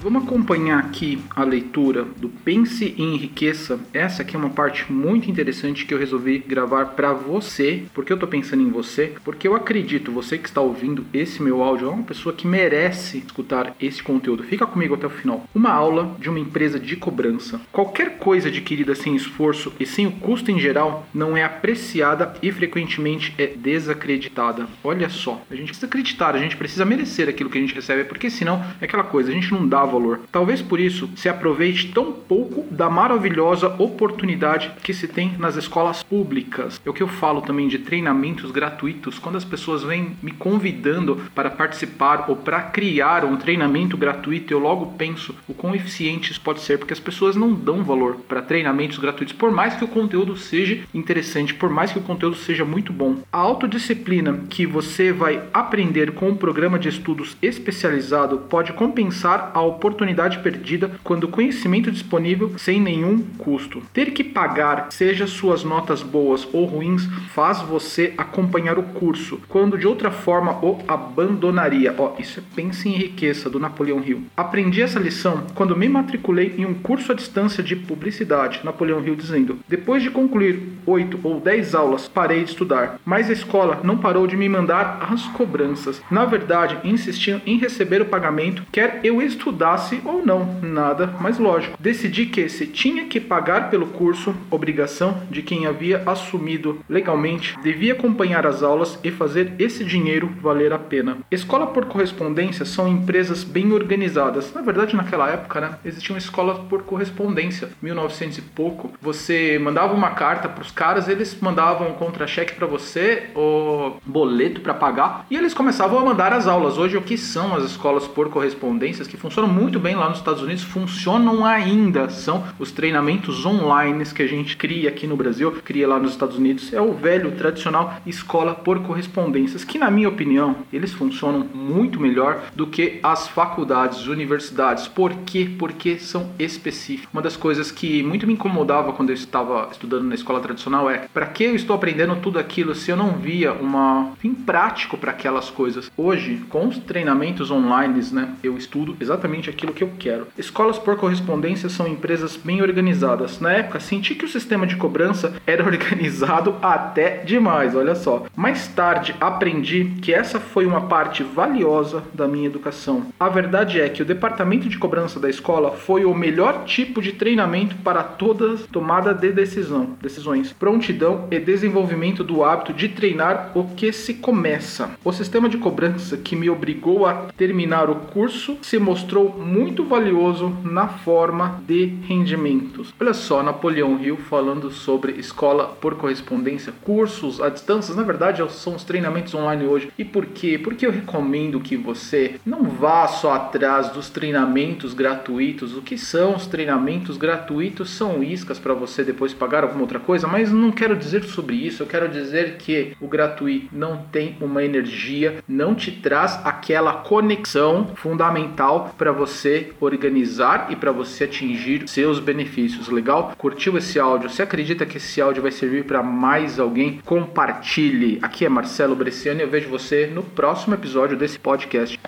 Vamos acompanhar aqui a leitura do Pense e Enriqueça. Essa aqui é uma parte muito interessante que eu resolvi gravar para você. Porque eu tô pensando em você? Porque eu acredito, você que está ouvindo esse meu áudio é uma pessoa que merece escutar esse conteúdo. Fica comigo até o final. Uma aula de uma empresa de cobrança. Qualquer coisa adquirida sem esforço e sem o custo em geral não é apreciada e frequentemente é desacreditada. Olha só, a gente precisa acreditar, a gente precisa merecer aquilo que a gente recebe, porque senão é aquela coisa, a gente não dá valor. Talvez por isso se aproveite tão pouco da maravilhosa oportunidade que se tem nas escolas públicas. É o que eu falo também de treinamentos gratuitos. Quando as pessoas vêm me convidando para participar ou para criar um treinamento gratuito, eu logo penso o quão eficiente isso pode ser, porque as pessoas não dão valor para treinamentos gratuitos, por mais que o conteúdo seja interessante, por mais que o conteúdo seja muito bom. A autodisciplina que você vai aprender com um programa de estudos especializado pode compensar a oportunidade perdida quando o conhecimento disponível sem nenhum custo. Ter que pagar, seja suas notas boas ou ruins, faz você acompanhar o curso, quando de outra forma o abandonaria. Ó, oh, isso é Pense e Enriqueça, do Napoleão Hill. Aprendi essa lição quando me matriculei em um curso à distância de publicidade, Napoleão Hill dizendo, depois de concluir 8 ou 10 aulas, parei de estudar, mas a escola não parou de me mandar as cobranças. Na verdade, insistiam em receber o pagamento, quer eu estudasse ou não, nada mais lógico. Decidi que se tinha que pagar pelo curso, obrigação de quem havia assumido legalmente, devia acompanhar as aulas e fazer esse dinheiro valer a pena. Escola por correspondência são empresas bem organizadas. Na verdade, naquela época, né, existiam escolas por correspondência. 1900 e pouco, você mandava uma carta para os caras, eles mandavam um contra-cheque para você, o boleto para pagar, e eles começavam a mandar as aulas. Hoje, o que são as escolas por correspondências que funcionam muito bem lá nos Estados Unidos, funcionam ainda. São os treinamentos online que a gente cria aqui no Brasil, cria lá nos Estados Unidos. É o velho tradicional escola por correspondências, que na minha opinião, eles funcionam muito melhor do que as faculdades, universidades. Por quê? Porque são específicos. Uma das coisas que muito me incomodava quando eu estava estudando na escola tradicional é para que eu estou aprendendo tudo aquilo se eu não via uma fim prático para aquelas coisas. Hoje, com os treinamentos online, né, eu estudo exatamente aquilo que eu quero. Escolas por correspondência são empresas bem organizadas. Na época, senti que o sistema de cobrança era organizado até demais, olha só. Mais tarde, aprendi que essa foi uma parte valiosa da minha educação. A verdade é que o departamento de cobrança da escola foi o melhor tipo de treinamento para toda tomada de decisão, decisões, prontidão e desenvolvimento do hábito de treinar o que se começa. O sistema de cobrança que me obrigou a terminar o curso se mostrou muito valioso na forma de rendimentos. Olha só, Napoleão Hill falando sobre escola por correspondência, cursos à distância, na verdade são os treinamentos online hoje. E por quê? Porque eu recomendo que você não vá só atrás dos treinamentos gratuitos. O que são os treinamentos gratuitos? São iscas para você depois pagar alguma outra coisa, mas não quero dizer sobre isso. Eu quero dizer que o gratuito não tem uma energia, não te traz aquela conexão fundamental para você organizar e para você atingir seus benefícios. Legal? Curtiu esse áudio? Você acredita que esse áudio vai servir para mais alguém? Compartilhe. Aqui é Marcelo Bresciani e eu vejo você no próximo episódio desse podcast.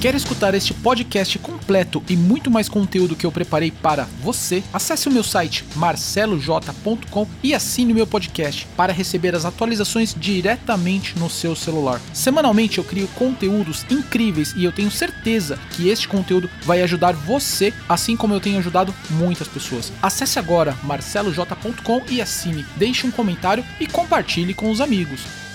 Quer escutar este podcast completo e muito mais conteúdo que eu preparei para você? Acesse o meu site marceloj.com e assine o meu podcast para receber as atualizações diretamente no seu celular. Semanalmente eu crio conteúdos incríveis e eu tenho certeza que este conteúdo vai ajudar você, assim como eu tenho ajudado muitas pessoas. Acesse agora marceloj.com e assine, deixe um comentário e compartilhe com os amigos.